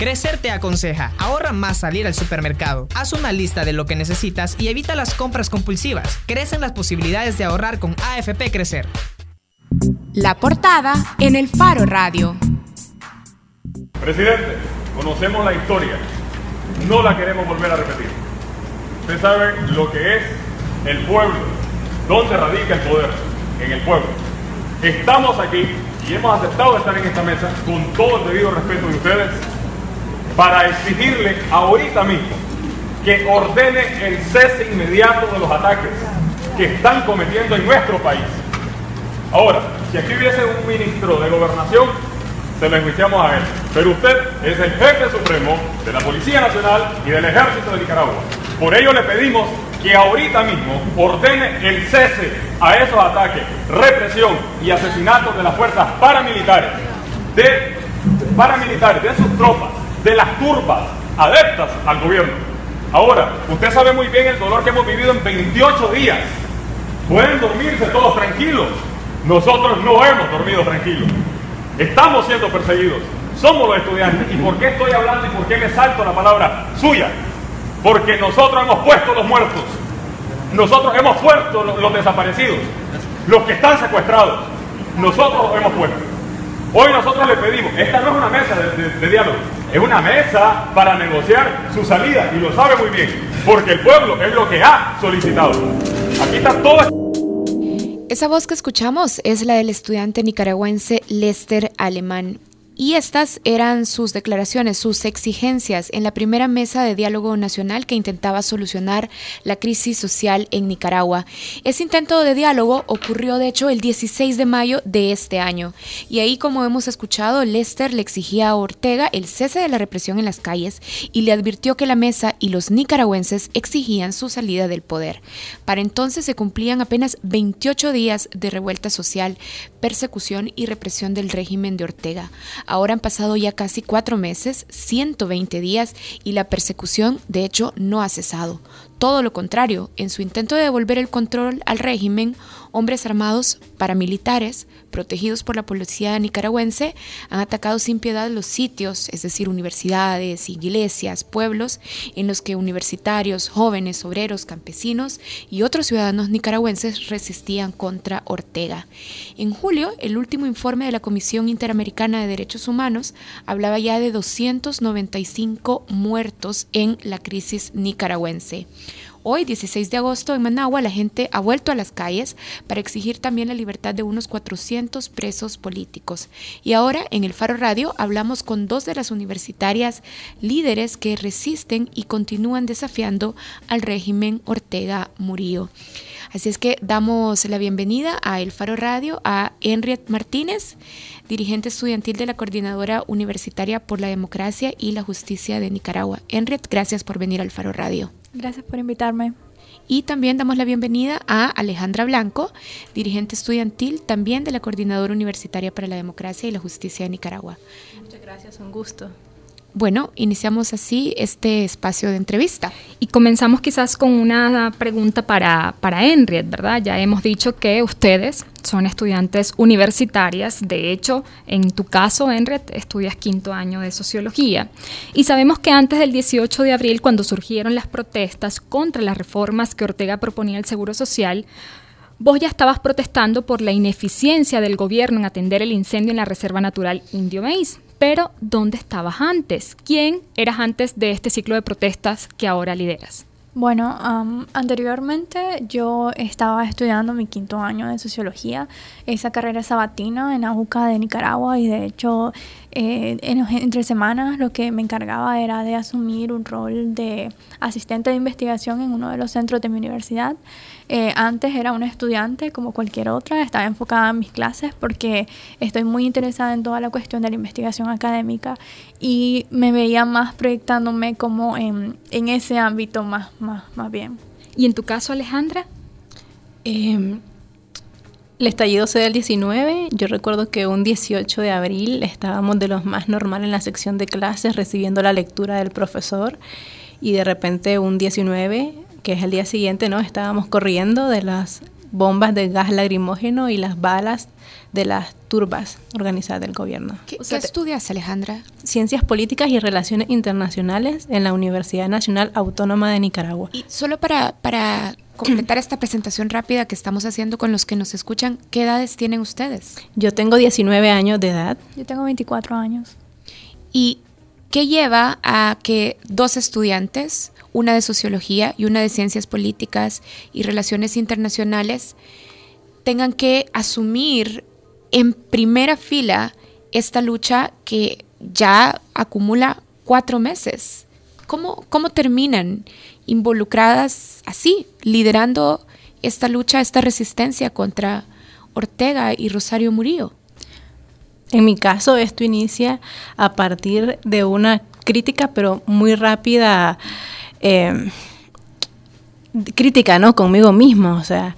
Crecer te aconseja, ahorra más salir al supermercado. Haz una lista de lo que necesitas y evita las compras compulsivas. Crecen las posibilidades de ahorrar con AFP Crecer. La portada en el Faro Radio. Presidente, conocemos la historia, no la queremos volver a repetir. Usted sabe lo que es el pueblo, dónde radica el poder, en el pueblo. Estamos aquí y hemos aceptado estar en esta mesa con todo el debido respeto de ustedes para exigirle ahorita mismo que ordene el cese inmediato de los ataques que están cometiendo en nuestro país. Ahora, si aquí hubiese un ministro de gobernación, se lo enjuiciamos a él. Pero usted es el jefe supremo de la Policía Nacional y del Ejército de Nicaragua. Por ello le pedimos que ahorita mismo ordene el cese a esos ataques, represión y asesinatos de las fuerzas paramilitares, de paramilitares, de sus tropas, de las turbas adeptas al gobierno. Ahora, usted sabe muy bien el dolor que hemos vivido en 28 días. Pueden dormirse todos tranquilos. Nosotros no hemos dormido tranquilos. Estamos siendo perseguidos. Somos los estudiantes. ¿Y por qué estoy hablando y por qué me salto la palabra suya? Porque nosotros hemos puesto los muertos. Nosotros hemos puesto los, desaparecidos. Los que están secuestrados. Nosotros los hemos puesto. Hoy nosotros le pedimos, esta no es una mesa de, diálogo, es una mesa para negociar su salida y lo sabe muy bien, porque el pueblo es lo que ha solicitado. Aquí está todo. Esa voz que escuchamos es la del estudiante nicaragüense Lester Alemán. Y estas eran sus declaraciones, sus exigencias en la primera mesa de diálogo nacional que intentaba solucionar la crisis social en Nicaragua. Ese intento de diálogo ocurrió de hecho el 16 de mayo de este año. Y ahí, como hemos escuchado, Lester le exigía a Ortega el cese de la represión en las calles y le advirtió que la mesa y los nicaragüenses exigían su salida del poder. Para entonces se cumplían apenas 28 días de revuelta social, persecución y represión del régimen de Ortega. Ahora han pasado ya casi cuatro meses, 120 días, y la persecución, de hecho, no ha cesado. Todo lo contrario, en su intento de devolver el control al régimen, hombres armados paramilitares, protegidos por la policía nicaragüense, han atacado sin piedad los sitios, es decir, universidades, iglesias, pueblos, en los que universitarios, jóvenes, obreros, campesinos y otros ciudadanos nicaragüenses resistían contra Ortega. En julio, el último informe de la Comisión Interamericana de Derechos Humanos hablaba ya de 295 muertos en la crisis nicaragüense. Hoy, 16 de agosto, en Managua, la gente ha vuelto a las calles para exigir también la libertad de unos 400 presos políticos. Y ahora, en el Faro Radio, hablamos con dos de las universitarias líderes que resisten y continúan desafiando al régimen Ortega Murillo. Así es que damos la bienvenida a El Faro Radio a Henriette Martínez, dirigente estudiantil de la Coordinadora Universitaria por la Democracia y la Justicia de Nicaragua. Henriette, gracias por venir al Faro Radio. Gracias por invitarme. Y también damos la bienvenida a Alejandra Blanco, dirigente estudiantil también de la Coordinadora Universitaria para la Democracia y la Justicia de Nicaragua. Muchas gracias, un gusto. Bueno, iniciamos así este espacio de entrevista. Y comenzamos quizás con una pregunta para, para Henriette, ¿verdad? Ya hemos dicho que ustedes son estudiantes universitarias. De hecho, en tu caso, Henriette, estudias quinto año de sociología. Y sabemos que antes del 18 de abril, cuando surgieron las protestas contra las reformas que Ortega proponía al Seguro Social, Vos ya estabas protestando por la ineficiencia del gobierno en atender el incendio en la Reserva Natural Indio Maíz. Pero, ¿dónde estabas antes? ¿Quién eras antes de este ciclo de protestas que ahora lideras? Bueno, anteriormente yo estaba estudiando mi quinto año de sociología, esa carrera sabatina en Ajuca de Nicaragua y de hecho eh, entre semanas lo que me encargaba era de asumir un rol de asistente de investigación en uno de los centros de mi universidad. Eh, antes era una estudiante como cualquier otra, estaba enfocada en mis clases porque estoy muy interesada en toda la cuestión de la investigación académica y me veía más proyectándome como en, en ese ámbito más, más, más bien. ¿Y en tu caso, Alejandra? Eh, el estallido se del 19. Yo recuerdo que un 18 de abril estábamos de los más normal en la sección de clases recibiendo la lectura del profesor y de repente un 19, que es el día siguiente, ¿no? Estábamos corriendo de las bombas de gas lacrimógeno y las balas de las turbas organizadas del gobierno. ¿Qué, estudias, Alejandra? Ciencias Políticas y Relaciones Internacionales en la Universidad Nacional Autónoma de Nicaragua. Y solo para, para completar esta presentación rápida que estamos haciendo con los que nos escuchan, ¿qué edades tienen ustedes? Yo tengo 19 años de edad. Yo tengo 24 años. ¿Y qué lleva a que dos estudiantes, una de sociología y una de ciencias políticas y relaciones internacionales, tengan que asumir en primera fila esta lucha que ya acumula cuatro meses? ¿Cómo, cómo terminan involucradas así, liderando esta lucha, esta resistencia contra Ortega y Rosario Murillo? En mi caso, esto inicia a partir de una crítica, pero muy rápida, em, crítica, ¿no? Conmigo mismo, o sea,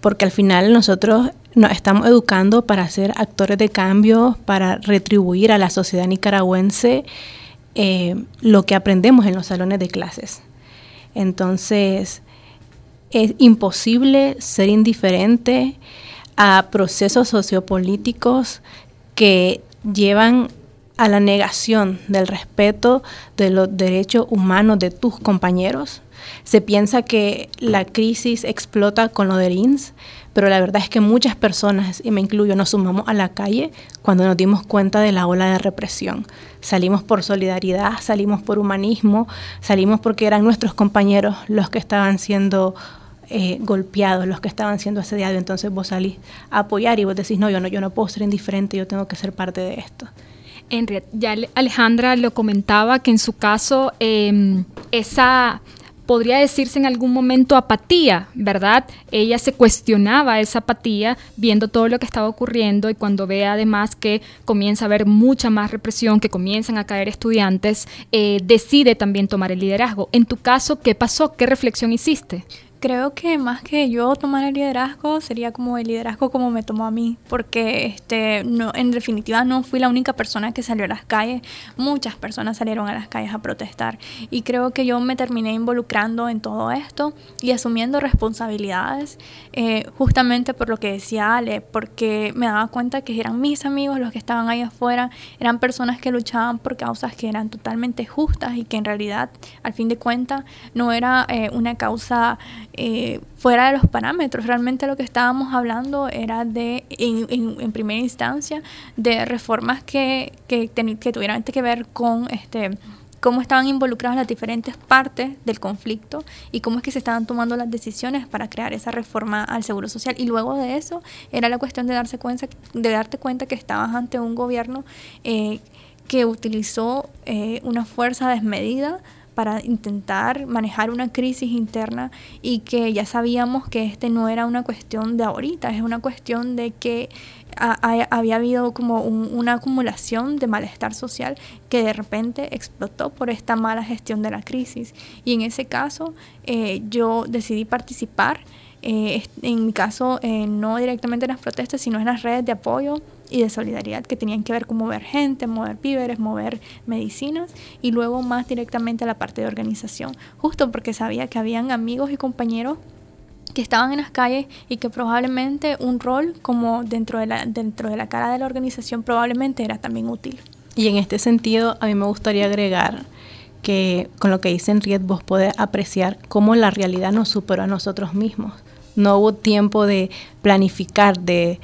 porque al final nosotros nos estamos educando para ser actores de cambio, para retribuir a la sociedad nicaragüense eh, lo que aprendemos en los salones de clases. Entonces, es imposible ser indiferente a procesos sociopolíticos que llevan a la negación del respeto de los derechos humanos de tus compañeros. Se piensa que la crisis explota con lo del INS, pero la verdad es que muchas personas, y me incluyo, nos sumamos a la calle cuando nos dimos cuenta de la ola de represión. Salimos por solidaridad, salimos por humanismo, salimos porque eran nuestros compañeros los que estaban siendo eh, golpeados, los que estaban siendo asediados, entonces vos salís a apoyar y vos decís, no, yo no, yo no puedo ser indiferente, yo tengo que ser parte de esto. Henriette, ya Alejandra lo comentaba que en su caso em, esa podría decirse en algún momento apatía, ¿verdad? Ella se cuestionaba esa apatía viendo todo lo que estaba ocurriendo y cuando ve además que comienza a haber mucha más represión, que comienzan a caer estudiantes, eh, decide también tomar el liderazgo. En tu caso, ¿qué pasó? ¿Qué reflexión hiciste? Creo que más que yo tomar el liderazgo sería como el liderazgo como me tomó a mí, porque este no en definitiva no fui la única persona que salió a las calles, muchas personas salieron a las calles a protestar. Y creo que yo me terminé involucrando en todo esto y asumiendo responsabilidades eh, justamente por lo que decía Ale, porque me daba cuenta que eran mis amigos los que estaban ahí afuera, eran personas que luchaban por causas que eran totalmente justas y que en realidad al fin de cuentas no era eh, una causa eh, fuera de los parámetros. Realmente lo que estábamos hablando era de, en, primera instancia, de reformas que, que, que tuvieran que ver con este cómo estaban involucradas las diferentes partes del conflicto y cómo es que se estaban tomando las decisiones para crear esa reforma al seguro social. Y luego de eso era la cuestión de darse cuenta, de darte cuenta que estabas ante un gobierno eh, que utilizó eh, una fuerza desmedida para intentar manejar una crisis interna y que ya sabíamos que este no era una cuestión de ahorita, es una cuestión de que había habido como una acumulación de malestar social que de repente explotó por esta mala gestión de la crisis. Y en ese caso eh, yo decidí participar, eh, en mi caso eh, no directamente en las protestas, sino en las redes de apoyo y de solidaridad que tenían que ver con mover gente, mover víveres, mover medicinas y luego más directamente a la parte de organización, justo porque sabía que habían amigos y compañeros que estaban en las calles y que probablemente un rol como dentro de la, dentro de la cara de la organización probablemente era también útil. Y en este sentido a mí me gustaría agregar que con lo que dice Enrique vos podés apreciar cómo la realidad nos superó a nosotros mismos. No hubo tiempo de planificar, de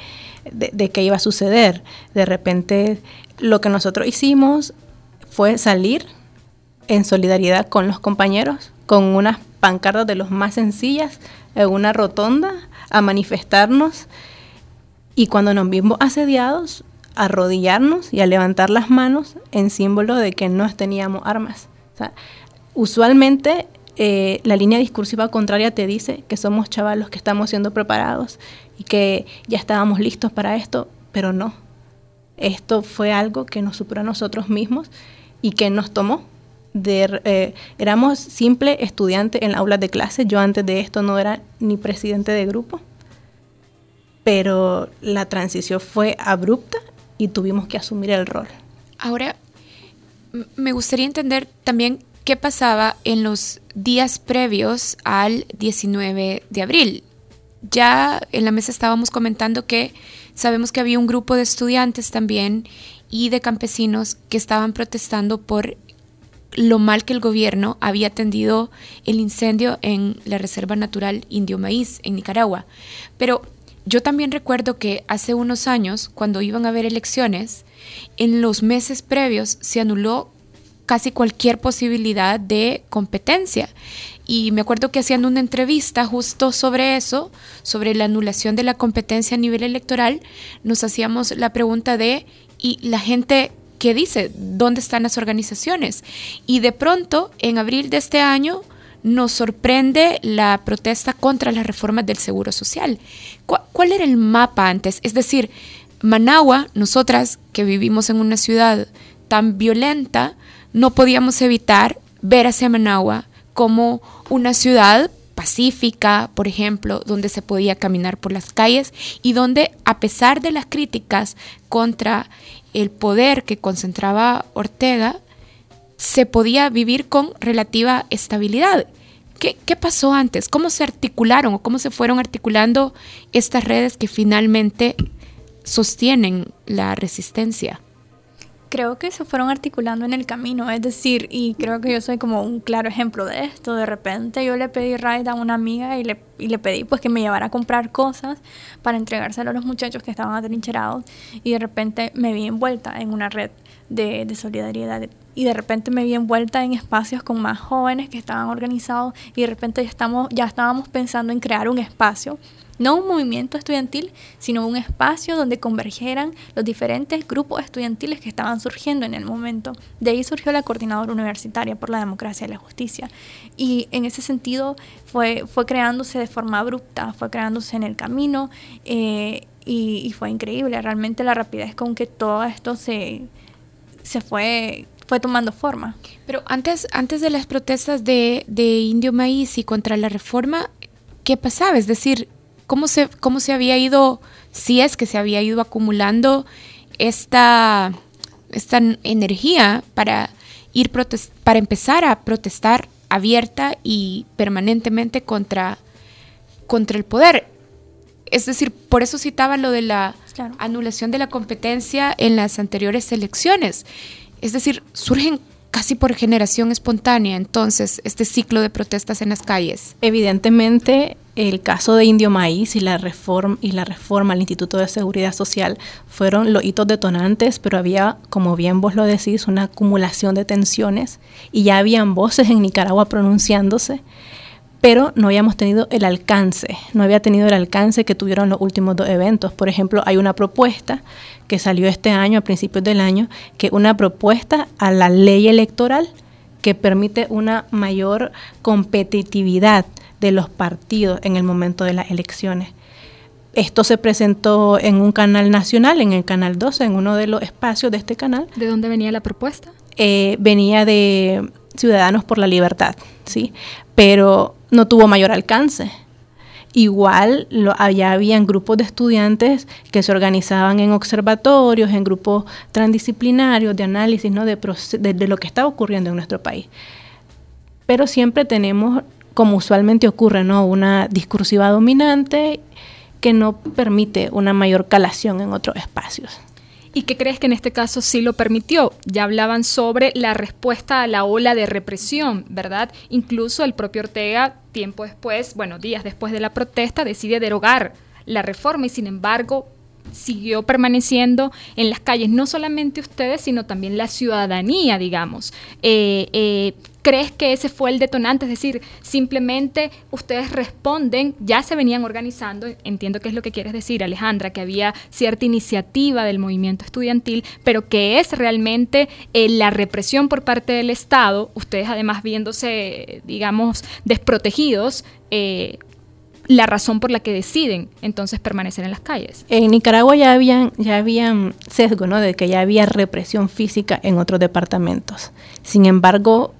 de, qué iba a suceder. De repente lo que nosotros hicimos fue salir en solidaridad con los compañeros, con unas pancartas de los más sencillas, en una rotonda, a manifestarnos y cuando nos vimos asediados, a arrodillarnos y a levantar las manos en símbolo de que no teníamos armas. usualmente eh, la línea discursiva contraria te dice que somos chavalos que estamos siendo preparados y que ya estábamos listos para esto, pero no. Esto fue algo que nos superó a nosotros mismos y que nos tomó. Eh, éramos simple estudiante en la aula de clase. Yo antes de esto no era ni presidente de grupo. Pero la transición fue abrupta y tuvimos que asumir el rol. Ahora, me gustaría entender también qué pasaba en los días previos al 19 de abril ya en la mesa estábamos comentando que sabemos que había un grupo de estudiantes también y de campesinos que estaban protestando por lo mal que el gobierno había atendido el incendio en la Reserva Natural Indio Maíz en Nicaragua. Pero yo también recuerdo que hace unos años, cuando iban a haber elecciones, en los meses previos se anuló casi cualquier posibilidad de competencia. Y me acuerdo que haciendo una entrevista justo sobre eso, sobre la anulación de la competencia a nivel electoral, nos hacíamos la pregunta de, ¿y la gente qué dice? ¿Dónde están las organizaciones? Y de pronto, en abril de este año, nos sorprende la protesta contra las reformas del Seguro Social. ¿Cuál era el mapa antes? Es decir, Managua, nosotras que vivimos en una ciudad tan violenta, no podíamos evitar ver hacia Managua como una ciudad pacífica, por ejemplo, donde se podía caminar por las calles y donde, a pesar de las críticas contra el poder que concentraba Ortega, se podía vivir con relativa estabilidad. ¿Qué, ¿Qué, pasó antes? ¿Cómo se articularon o cómo se fueron articulando estas redes que finalmente sostienen la resistencia? Creo que se fueron articulando en el camino, es decir, y creo que yo soy como un claro ejemplo de esto. De repente yo le pedí ride a una amiga y le, y le pedí pues que me llevara a comprar cosas para entregárselo a los muchachos que estaban atrincherados y de repente me vi envuelta en una red de, de solidaridad y de repente me vi envuelta en espacios con más jóvenes que estaban organizados y de repente ya, estamos, ya estábamos pensando en crear un espacio no un movimiento estudiantil, sino un espacio donde convergieran los diferentes grupos estudiantiles que estaban surgiendo en el momento. De ahí surgió la Coordinadora Universitaria por la Democracia y la Justicia. Y en ese sentido fue, fue creándose de forma abrupta, fue creándose en el camino eh, y, fue increíble. Realmente la rapidez con que todo esto se, se fue fue tomando forma. Pero antes, antes de las protestas de, de Indio Maíz y contra la reforma, ¿qué pasaba? Es decir, cómo se, cómo se había ido, si es que se había ido acumulando esta, esta energía para, ir para empezar a protestar abierta y permanentemente contra, contra el poder. Es decir, por eso citaba lo de la anulación de la competencia en las anteriores elecciones. Es decir, surgen casi por generación espontánea entonces este ciclo de protestas en las calles? Evidentemente el caso de Indio Maíz y la reforma y la reforma al Instituto de Seguridad Social fueron los hitos detonantes, pero había, como bien vos lo decís, una acumulación de tensiones y ya habían voces en Nicaragua pronunciándose pero no habíamos tenido el alcance, no había tenido el alcance que tuvieron los últimos dos eventos. Por ejemplo, hay una propuesta que salió este año, a principios del año, que una propuesta a la ley electoral que permite una mayor competitividad de los partidos en el momento de las elecciones. Esto se presentó en un canal nacional, en el canal 12, en uno de los espacios de este canal. ¿De dónde venía la propuesta? Eh, venía de Ciudadanos por la Libertad, ¿sí? Pero no tuvo mayor alcance. Igual lo, allá habían grupos de estudiantes que se organizaban en observatorios, en grupos transdisciplinarios de análisis ¿no? de, de, lo que estaba ocurriendo en nuestro país. Pero siempre tenemos, como usualmente ocurre, ¿no? una discursiva dominante que no permite una mayor calación en otros espacios. ¿Y qué crees que en este caso sí lo permitió? Ya hablaban sobre la respuesta a la ola de represión, ¿verdad? Incluso el propio Ortega, tiempo después, bueno, días después de la protesta, decide derogar la reforma y sin embargo siguió permaneciendo en las calles, no solamente ustedes, sino también la ciudadanía, digamos. Eh, eh, ¿Crees que ese fue el detonante? Es decir, simplemente ustedes responden, ya se venían organizando, entiendo que es lo que quieres decir, Alejandra, que había cierta iniciativa del movimiento estudiantil, pero que es realmente eh, la represión por parte del Estado, ustedes además viéndose, digamos, desprotegidos, la razón por la que deciden entonces permanecer en las calles. En Nicaragua ya habían, ya habían sesgo, ¿no? De que ya había represión física en otros departamentos. Sin embargo,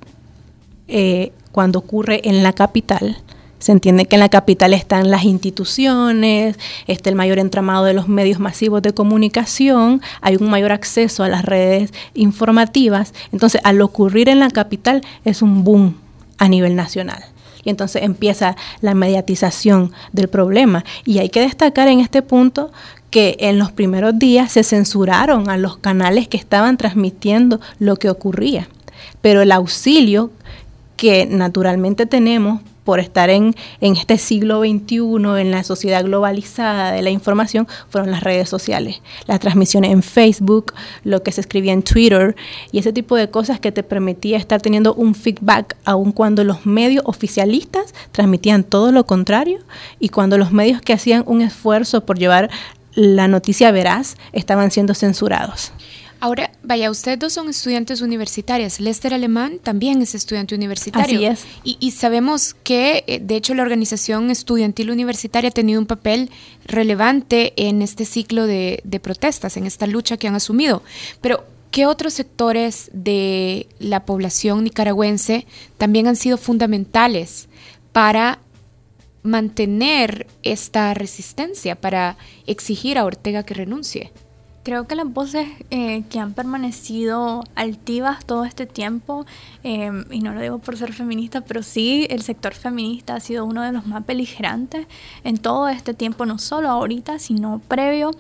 eh, cuando ocurre en la capital, se entiende que en la capital están las instituciones, está el mayor entramado de los medios masivos de comunicación, hay un mayor acceso a las redes informativas. Entonces, al ocurrir en la capital es un boom a nivel nacional. Y entonces empieza la mediatización del problema. Y hay que destacar en este punto que en los primeros días se censuraron a los canales que estaban transmitiendo lo que ocurría. Pero el auxilio que naturalmente tenemos por estar en, este siglo XXI, en la sociedad globalizada de la información, fueron las redes sociales, las transmisiones en Facebook, lo que se escribía en Twitter y ese tipo de cosas que te permitía estar teniendo un feedback, aun cuando los medios oficialistas transmitían todo lo contrario y cuando los medios que hacían un esfuerzo por llevar la noticia veraz estaban siendo censurados. Ahora, vaya, ustedes dos son estudiantes universitarias. Lester Alemán también es estudiante universitario. Así es. Y, sabemos que, eh, de hecho, la organización estudiantil universitaria ha tenido un papel relevante en este ciclo de, de protestas, en esta lucha que han asumido. Pero, ¿qué otros sectores de la población nicaragüense también han sido fundamentales para mantener esta resistencia, para exigir a Ortega que renuncie? Creo que las voces eh, que han permanecido altivas todo este tiempo, em, y no lo digo por ser feminista, pero sí el sector feminista ha sido uno de los más beligerantes en todo este tiempo, no solo ahorita, sino previo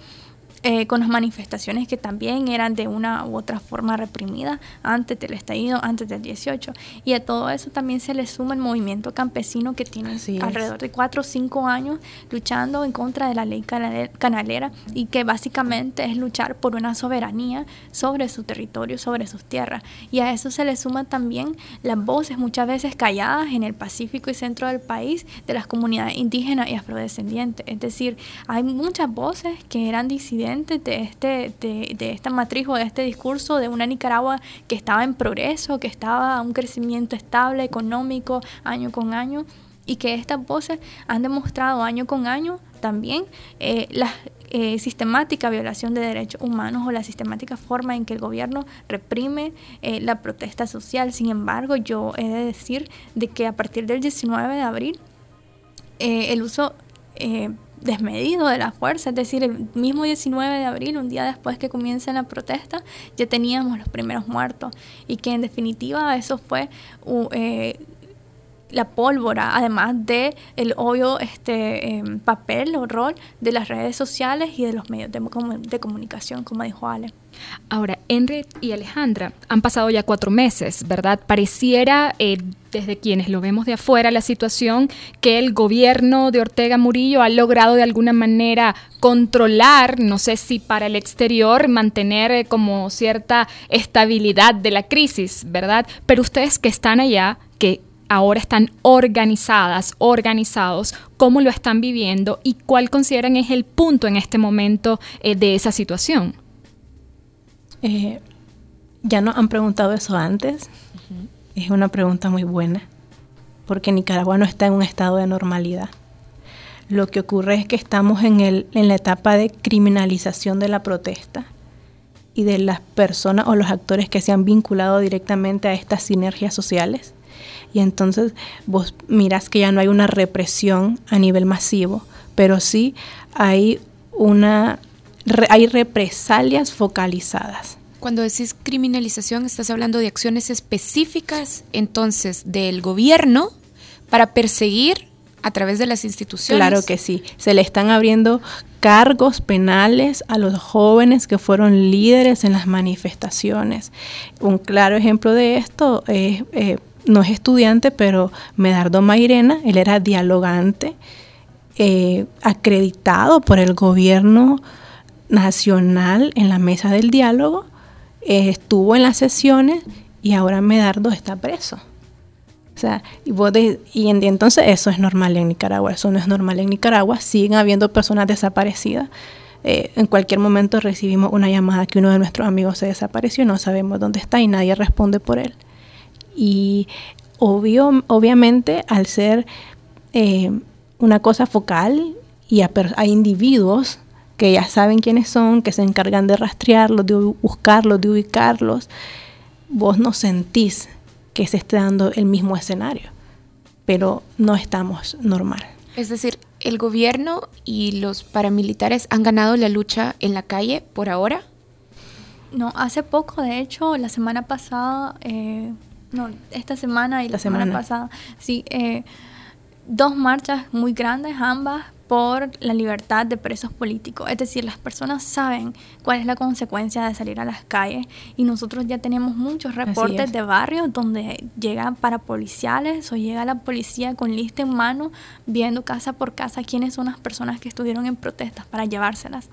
eh, con las manifestaciones que también eran de una u otra forma reprimidas antes del estallido, antes del 18. Y a todo eso también se le suma el movimiento campesino que tiene alrededor de 4 o 5 años luchando en contra de la ley canalera y que básicamente es luchar por una soberanía sobre su territorio, sobre sus tierras. Y a eso se le suman también las voces muchas veces calladas en el Pacífico y centro del país de las comunidades indígenas y afrodescendientes. Es decir, hay muchas voces que eran disidentes de, este, de, de esta matriz o de este discurso de una Nicaragua que estaba en progreso, que estaba a un crecimiento estable, económico, año con año, y que estas voces han demostrado año con año también eh, la eh, sistemática violación de derechos humanos o la sistemática forma en que el gobierno reprime eh, la protesta social. Sin embargo, yo he de decir de que a partir del 19 de abril, el uso desmedido de la fuerza, es decir, el mismo 19 de abril, un día después que comienza la protesta, ya teníamos los primeros muertos y que en definitiva eso fue eh, la pólvora, además de el obvio este em, papel o rol de las redes sociales y de los medios de, comunicación, como dijo Ale. Ahora, Henry y Alejandra han pasado ya cuatro meses, ¿verdad? Pareciera, eh, desde quienes lo vemos de afuera, la situación que el gobierno de Ortega Murillo ha logrado de alguna manera controlar, no sé si para el exterior, mantener eh, como cierta estabilidad de la crisis, ¿verdad? Pero ustedes que están allá, que ahora están organizadas, organizados, cómo lo están viviendo y cuál consideran es el punto en este momento eh, de esa situación. Eh, ya nos han preguntado eso antes. Es una pregunta muy buena, porque Nicaragua no está en un estado de normalidad. Lo que ocurre es que estamos en, el, en la etapa de criminalización de la protesta y de las personas o los actores que se han vinculado directamente a estas sinergias sociales. Y entonces vos miras que ya no hay una represión a nivel masivo, pero sí hay una hay represalias focalizadas. Cuando decís criminalización, estás hablando de acciones específicas entonces del gobierno para perseguir a través de las instituciones. Claro que sí. Se le están abriendo cargos penales a los jóvenes que fueron líderes en las manifestaciones. Un claro ejemplo de esto es, eh, no es estudiante, pero Medardo Mairena, él era dialogante, eh, acreditado por el gobierno nacional en la mesa del diálogo, eh, estuvo en las sesiones y ahora Medardo está preso. O sea, y, y, entonces eso es normal en Nicaragua, eso no es normal en Nicaragua, siguen habiendo personas desaparecidas. Eh, en cualquier momento recibimos una llamada que uno de nuestros amigos se desapareció, no sabemos dónde está y nadie responde por él. Y obvio, obviamente al ser eh, una cosa focal y a, a individuos que ya saben quiénes son, que se encargan de rastrearlos, de buscarlos, de ubicarlos, vos no sentís que se esté dando el mismo escenario, pero no estamos normal. Es decir, el gobierno y los paramilitares han ganado la lucha en la calle por ahora. No, hace poco, de hecho, la semana pasada, eh, no, esta semana y la, semana. pasada, sí, eh, dos marchas muy grandes, ambas por la libertad de presos políticos. Es decir, las personas saben cuál es la consecuencia de salir a las calles y nosotros ya tenemos muchos reportes de barrios donde llegan para policiales o llega la policía con lista en mano viendo casa por casa quiénes son las personas que estuvieron en protestas para llevárselas.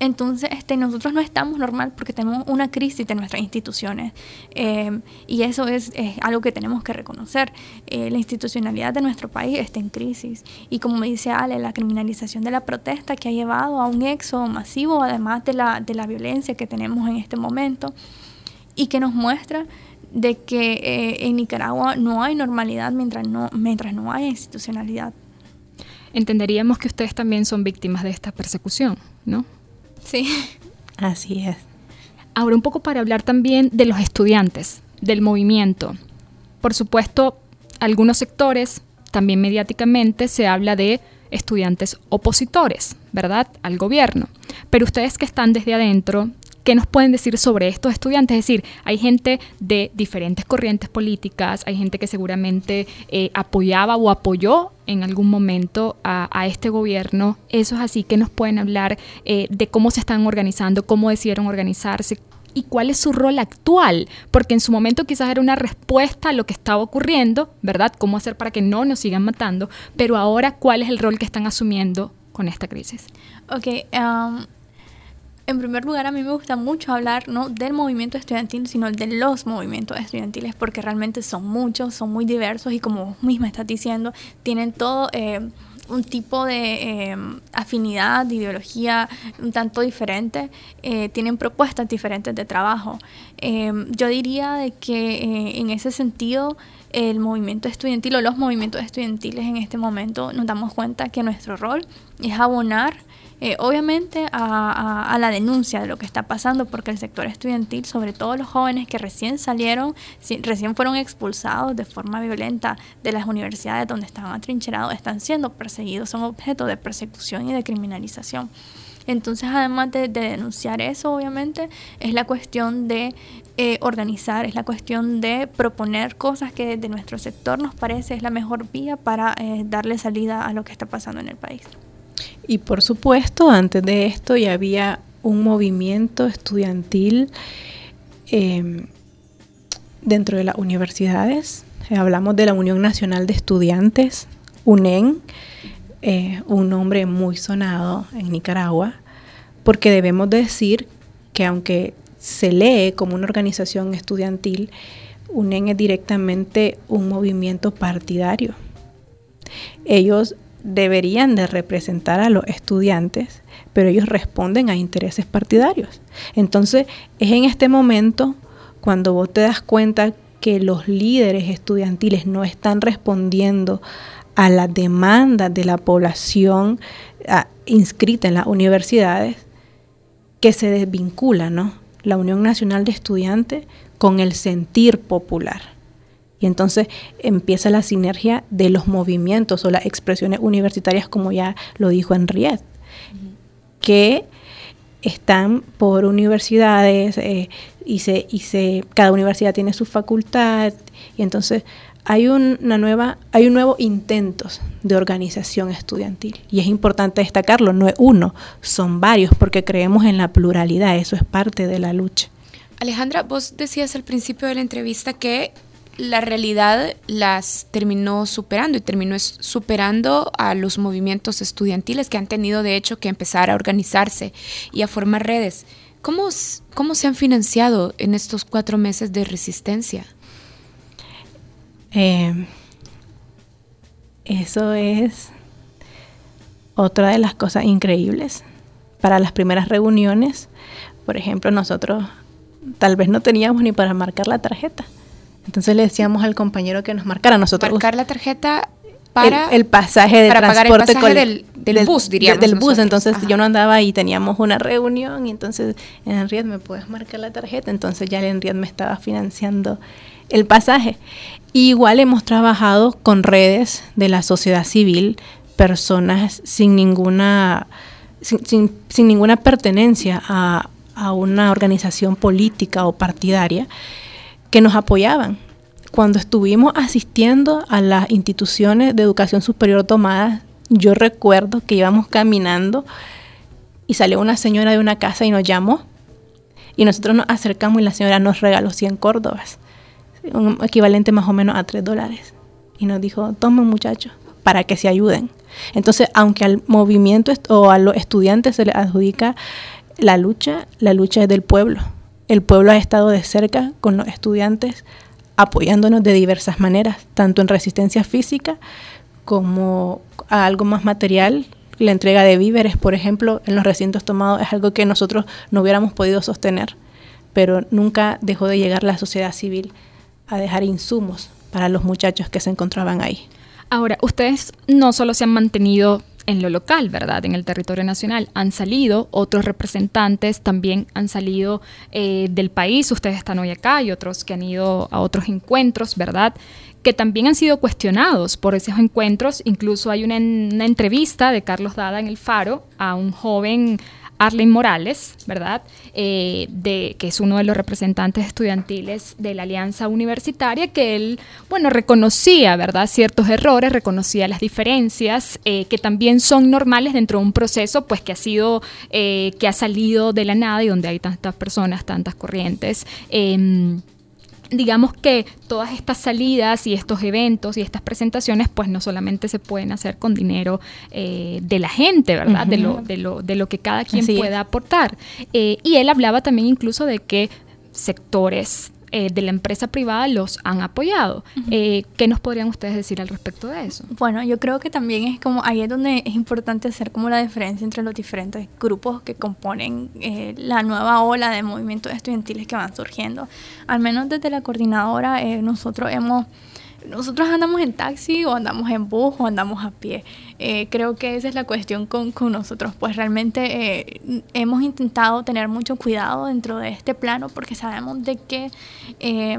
Entonces, este, nosotros no estamos normal porque tenemos una crisis de nuestras instituciones eh, y eso es, algo que tenemos que reconocer. Eh, la institucionalidad de nuestro país está en crisis y como me dice Ale, la criminalización de la protesta que ha llevado a un éxodo masivo, además de la, de la violencia que tenemos en este momento y que nos muestra de que eh, en Nicaragua no hay normalidad mientras no, mientras no hay institucionalidad. Entenderíamos que ustedes también son víctimas de esta persecución, ¿no? Sí. Así es. Ahora un poco para hablar también de los estudiantes, del movimiento. Por supuesto, algunos sectores, también mediáticamente, se habla de estudiantes opositores, ¿verdad?, al gobierno. Pero ustedes que están desde adentro, ¿Qué nos pueden decir sobre estos estudiantes? Es decir, hay gente de diferentes corrientes políticas, hay gente que seguramente eh, apoyaba o apoyó en algún momento a, este gobierno. Eso es así que nos pueden hablar eh, de cómo se están organizando, cómo decidieron organizarse, y cuál es su rol actual, porque en su momento quizás era una respuesta a lo que estaba ocurriendo, ¿verdad? Cómo hacer para que no nos sigan matando, pero ahora cuál es el rol que están asumiendo con esta crisis. Ok, um, en primer lugar, a mí me gusta mucho hablar no del movimiento estudiantil, sino de los movimientos estudiantiles, porque realmente son muchos, son muy diversos y como vos misma estás diciendo, tienen todo eh, un tipo de eh, afinidad, de ideología un tanto diferente, eh, tienen propuestas diferentes de trabajo. yo diría de que en ese sentido el movimiento estudiantil o los movimientos estudiantiles en este momento nos damos cuenta que nuestro rol es abonar eh, obviamente a, la denuncia de lo que está pasando, porque el sector estudiantil, sobre todo los jóvenes que recién salieron, recién fueron expulsados de forma violenta de las universidades donde estaban atrincherados, están siendo perseguidos, son objeto de persecución y de criminalización. Entonces, además de, denunciar eso, obviamente, es la cuestión de eh, organizar, es la cuestión de proponer cosas que de nuestro sector nos parece es la mejor vía para eh, darle salida a lo que está pasando en el país. Y por supuesto, antes de esto ya había un movimiento estudiantil em, dentro de las universidades. Hablamos de la Unión Nacional de Estudiantes, UNEN, eh, un nombre muy sonado en Nicaragua, porque debemos decir que aunque se lee como una organización estudiantil, UNEN es directamente un movimiento partidario. Ellos deberían de representar a los estudiantes, pero ellos responden a intereses partidarios. Entonces, es en este momento cuando vos te das cuenta que los líderes estudiantiles no están respondiendo a las demandas de la población inscrita en las universidades, que se desvincula, ¿no? La Unión Nacional de Estudiantes con el sentir popular. Y entonces empieza la sinergia de los movimientos o las expresiones universitarias, como ya lo dijo Henriette, que están por universidades eh, y, se, y se, cada universidad tiene su facultad y entonces hay una nueva, hay un nuevo intentos de organización estudiantil y es importante destacarlo, no es uno, son varios porque creemos en la pluralidad, eso es parte de la lucha. Alejandra, vos decías al principio de la entrevista que la realidad las terminó superando y terminó superando a los movimientos estudiantiles que han tenido de hecho que empezar a organizarse y a formar redes. ¿Cómo, cómo se han financiado en estos cuatro meses de resistencia? Eh, eso es otra de las cosas increíbles. Para las primeras reuniones, por ejemplo, nosotros tal vez no teníamos ni para marcar la tarjeta entonces le decíamos al compañero que nos marcara. Nosotros marcar la tarjeta para el, pasaje de transporte pagar el del, bus, diríamos. del bus, entonces yo no andaba y teníamos una reunión y entonces en Enried me puedes marcar la tarjeta, entonces ya el Enried me estaba financiando el pasaje. igual hemos trabajado con redes de la sociedad civil, personas sin ninguna sin, sin ninguna pertenencia a, a una organización política o partidaria que nos apoyaban cuando estuvimos asistiendo a las instituciones de educación superior tomadas, yo recuerdo que íbamos caminando y salió una señora de una casa y nos llamó. Y nosotros nos acercamos y la señora nos regaló 100 córdobas, un equivalente más o menos a 3 dólares. Y nos dijo, tomen muchachos, para que se ayuden. Entonces, aunque al movimiento o a los estudiantes se les adjudica la lucha, la lucha es del pueblo. El pueblo ha estado de cerca con los estudiantes apoyándonos de diversas maneras, tanto en resistencia física como a algo más material. La entrega de víveres, por ejemplo, en los recintos tomados es algo que nosotros no hubiéramos podido sostener, pero nunca dejó de llegar la sociedad civil a dejar insumos para los muchachos que se encontraban ahí. Ahora, ustedes no solo se han mantenido en lo local, ¿verdad? En el territorio nacional. Han salido otros representantes, también han salido eh, del país, ustedes están hoy acá y otros que han ido a otros encuentros, ¿verdad? que también han sido cuestionados por esos encuentros. Incluso hay una, una entrevista de Carlos Dada en El Faro a un joven Arlen Morales, ¿verdad? Eh, de, que es uno de los representantes estudiantiles de la Alianza Universitaria, que él, bueno, reconocía, ¿verdad? Ciertos errores, reconocía las diferencias, eh, que también son normales dentro de un proceso, pues que ha sido, eh, que ha salido de la nada y donde hay tantas personas, tantas corrientes. Digamos que todas estas salidas y estos eventos y estas presentaciones pues no solamente se pueden hacer con dinero eh, de la gente, ¿verdad? de, lo, de, lo, de lo que cada quien pueda aportar. Eh, y él hablaba también incluso de que sectores eh, de la empresa privada los han apoyado. Eh, ¿Qué nos podrían ustedes decir al respecto de eso? Bueno, yo creo que también es como ahí es donde es importante hacer como la diferencia entre los diferentes grupos que componen eh, la nueva ola de movimientos estudiantiles que van surgiendo. Al menos desde la coordinadora nosotros hemos nosotros andamos en taxi o andamos en bus o andamos a pie. Eh, creo que esa es la cuestión con, con nosotros. Pues realmente eh, hemos intentado tener mucho cuidado dentro de este plano porque sabemos de que eh,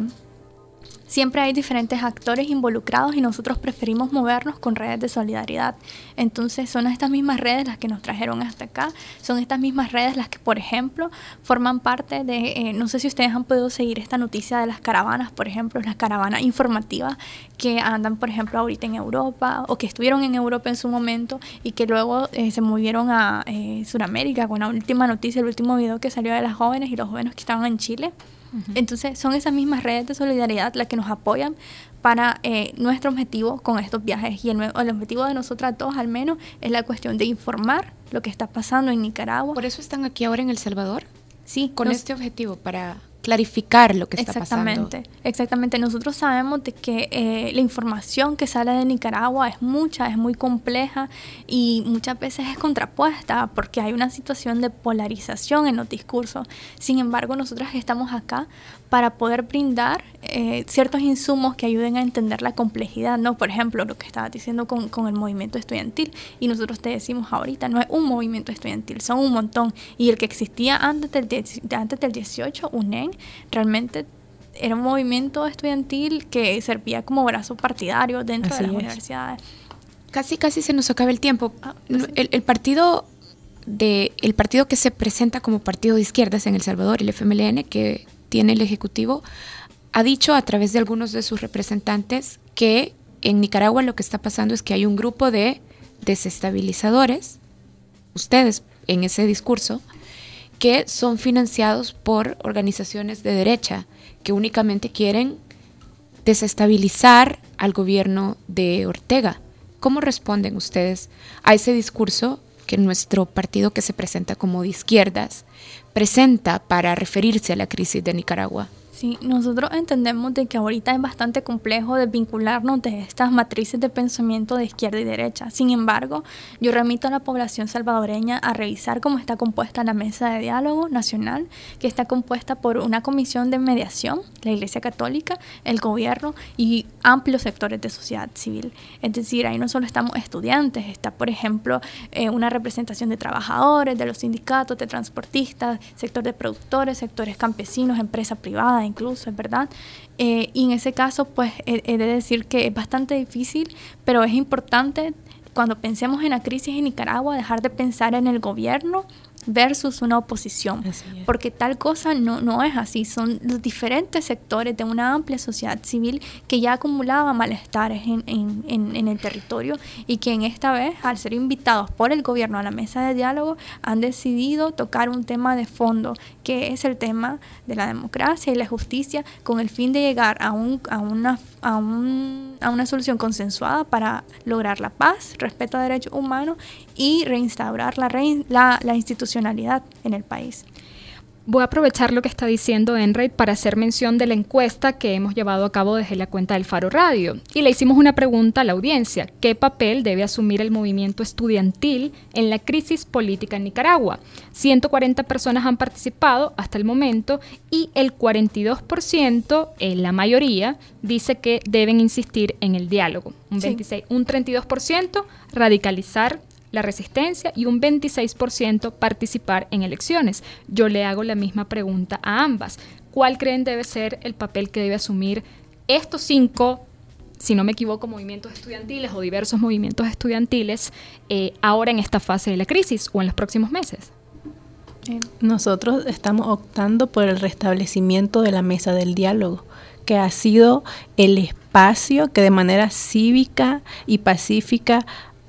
Siempre hay diferentes actores involucrados y nosotros preferimos movernos con redes de solidaridad. Entonces son estas mismas redes las que nos trajeron hasta acá, son estas mismas redes las que, por ejemplo, forman parte de, eh, no sé si ustedes han podido seguir esta noticia de las caravanas, por ejemplo, las caravanas informativas que andan, por ejemplo, ahorita en Europa o que estuvieron en Europa en su momento y que luego eh, se movieron a eh, Sudamérica con la última noticia, el último video que salió de las jóvenes y los jóvenes que estaban en Chile. Entonces son esas mismas redes de solidaridad las que nos apoyan para eh, nuestro objetivo con estos viajes. Y el, el, objetivo de nosotras todos al menos es la cuestión de informar lo que está pasando en Nicaragua. ¿Por eso están aquí ahora en El Salvador? Sí. Con este objetivo, para clarificar lo que está exactamente, Exactamente, nosotros sabemos de que eh, la información que sale de Nicaragua es mucha, es muy compleja y muchas veces es contrapuesta porque hay una situación de polarización en los discursos. Sin embargo, nosotras estamos acá para poder brindar eh, ciertos insumos que ayuden a entender la complejidad, ¿no? Por ejemplo, lo que estabas diciendo con, con, el movimiento estudiantil y nosotros te decimos ahorita, no es un movimiento estudiantil, son un montón y el que existía antes del, antes del 18, UNEN, realmente era un movimiento estudiantil que servía como brazo partidario dentro de las universidades. Casi, casi se nos acaba el tiempo. Ah, pues el, el, partido de, el partido que se presenta como partido de izquierdas en El Salvador, el FMLN, que tiene el Ejecutivo, ha dicho a través de algunos de sus representantes que en Nicaragua lo que está pasando es que hay un grupo de desestabilizadores, ustedes en ese discurso, que son financiados por organizaciones de derecha que únicamente quieren desestabilizar al gobierno de Ortega. ¿Cómo responden ustedes a ese discurso que nuestro partido que se presenta como de izquierdas presenta para referirse a la crisis de Nicaragua? Sí, nosotros entendemos de que ahorita es bastante complejo desvincularnos de estas matrices de pensamiento de izquierda y derecha. Sin embargo, yo remito a la población salvadoreña a revisar cómo está compuesta la mesa de diálogo nacional, que está compuesta por una comisión de mediación, la Iglesia Católica, el gobierno y amplios sectores de sociedad civil. Es decir, ahí no solo estamos estudiantes, está, por ejemplo, eh, una representación de trabajadores, de los sindicatos, de transportistas, sector de productores, sectores campesinos, empresa privada incluso, es verdad. Eh, y en ese caso, pues he, de decir que es bastante difícil, pero es importante cuando pensemos en la crisis en Nicaragua, dejar de pensar en el gobierno versus una oposición, porque tal cosa no, no es así, son los diferentes sectores de una amplia sociedad civil que ya acumulaba malestares en, en, en, el territorio y que en esta vez, al ser invitados por el gobierno a la mesa de diálogo, han decidido tocar un tema de fondo, que es el tema de la democracia y la justicia, con el fin de llegar a, un, a, una, a, un, a una solución consensuada para lograr la paz, respeto a derechos humanos y reinstaurar la, la, la institucionalidad en el país. Voy a aprovechar lo que está diciendo Enright para hacer mención de la encuesta que hemos llevado a cabo desde la cuenta del Faro Radio. Y le hicimos una pregunta a la audiencia. ¿Qué papel debe asumir el movimiento estudiantil en la crisis política en Nicaragua? 140 personas han participado hasta el momento y el 42%, en la mayoría, dice que deben insistir en el diálogo. Un, 26, un 32% radicalizar la resistencia y un 26% participar en elecciones. Yo le hago la misma pregunta a ambas. ¿Cuál creen debe ser el papel que debe asumir estos cinco si no me equivoco, movimientos estudiantiles o diversos movimientos estudiantiles eh, ahora en esta fase de la crisis o en los próximos meses? Nosotros estamos optando por el restablecimiento de la mesa del diálogo, que ha sido el espacio que de manera cívica y pacífica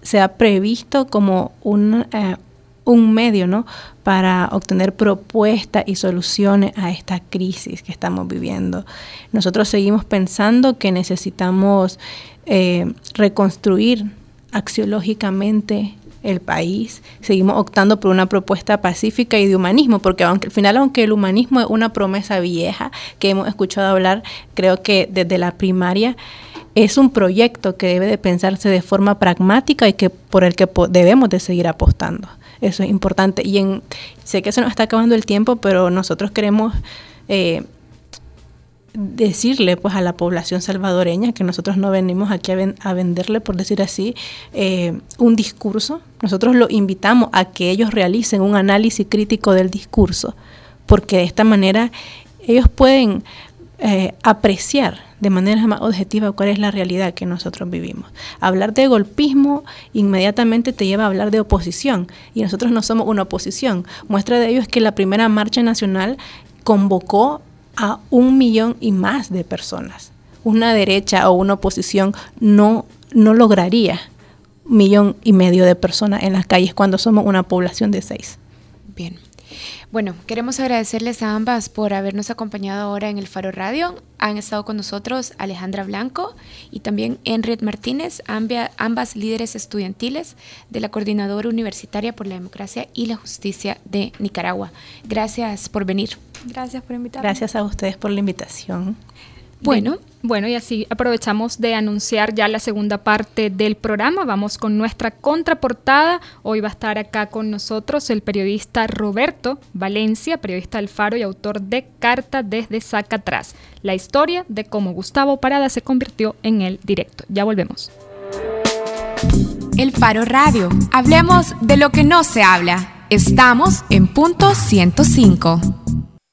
se ha previsto como un, eh, un medio ¿no? para obtener propuestas y soluciones a esta crisis que estamos viviendo. Nosotros seguimos pensando que necesitamos eh, reconstruir axiológicamente el país, seguimos optando por una propuesta pacífica y de humanismo, porque aunque al final, aunque el humanismo es una promesa vieja que hemos escuchado hablar, creo que desde la primaria, es un proyecto que debe de pensarse de forma pragmática y que por el que debemos de seguir apostando. Eso es importante. Y en, sé que se nos está acabando el tiempo, pero nosotros queremos eh, decirle pues a la población salvadoreña que nosotros no venimos aquí a, venderle, por decir así, eh, un discurso. Nosotros lo invitamos a que ellos realicen un análisis crítico del discurso, porque de esta manera ellos pueden eh, apreciar de manera más objetiva cuál es la realidad que nosotros vivimos. Hablar de golpismo inmediatamente te lleva a hablar de oposición y nosotros no somos una oposición. Muestra de ello es que la primera marcha nacional convocó a un millón y más de personas. Una derecha o una oposición no, no lograría millón y medio de personas en las calles cuando somos una población de seis. Bien. Bueno, queremos agradecerles a ambas por habernos acompañado ahora en el Faro Radio. Han estado con nosotros Alejandra Blanco y también Enrique Martínez, ambas líderes estudiantiles de la Coordinadora Universitaria por la Democracia y la Justicia de Nicaragua. Gracias por venir. Gracias por invitarme. Gracias a ustedes por la invitación. Bueno, bueno, y así aprovechamos de anunciar ya la segunda parte del programa. Vamos con nuestra contraportada. Hoy va a estar acá con nosotros el periodista Roberto Valencia, periodista del Faro y autor de Carta desde Sacatrás, la historia de cómo Gustavo Parada se convirtió en el directo. Ya volvemos. El Faro Radio. Hablemos de lo que no se habla. Estamos en punto 105.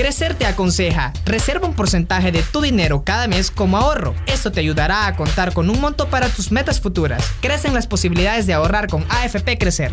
Crecer te aconseja, reserva un porcentaje de tu dinero cada mes como ahorro. Esto te ayudará a contar con un monto para tus metas futuras. Crecen las posibilidades de ahorrar con AFP Crecer.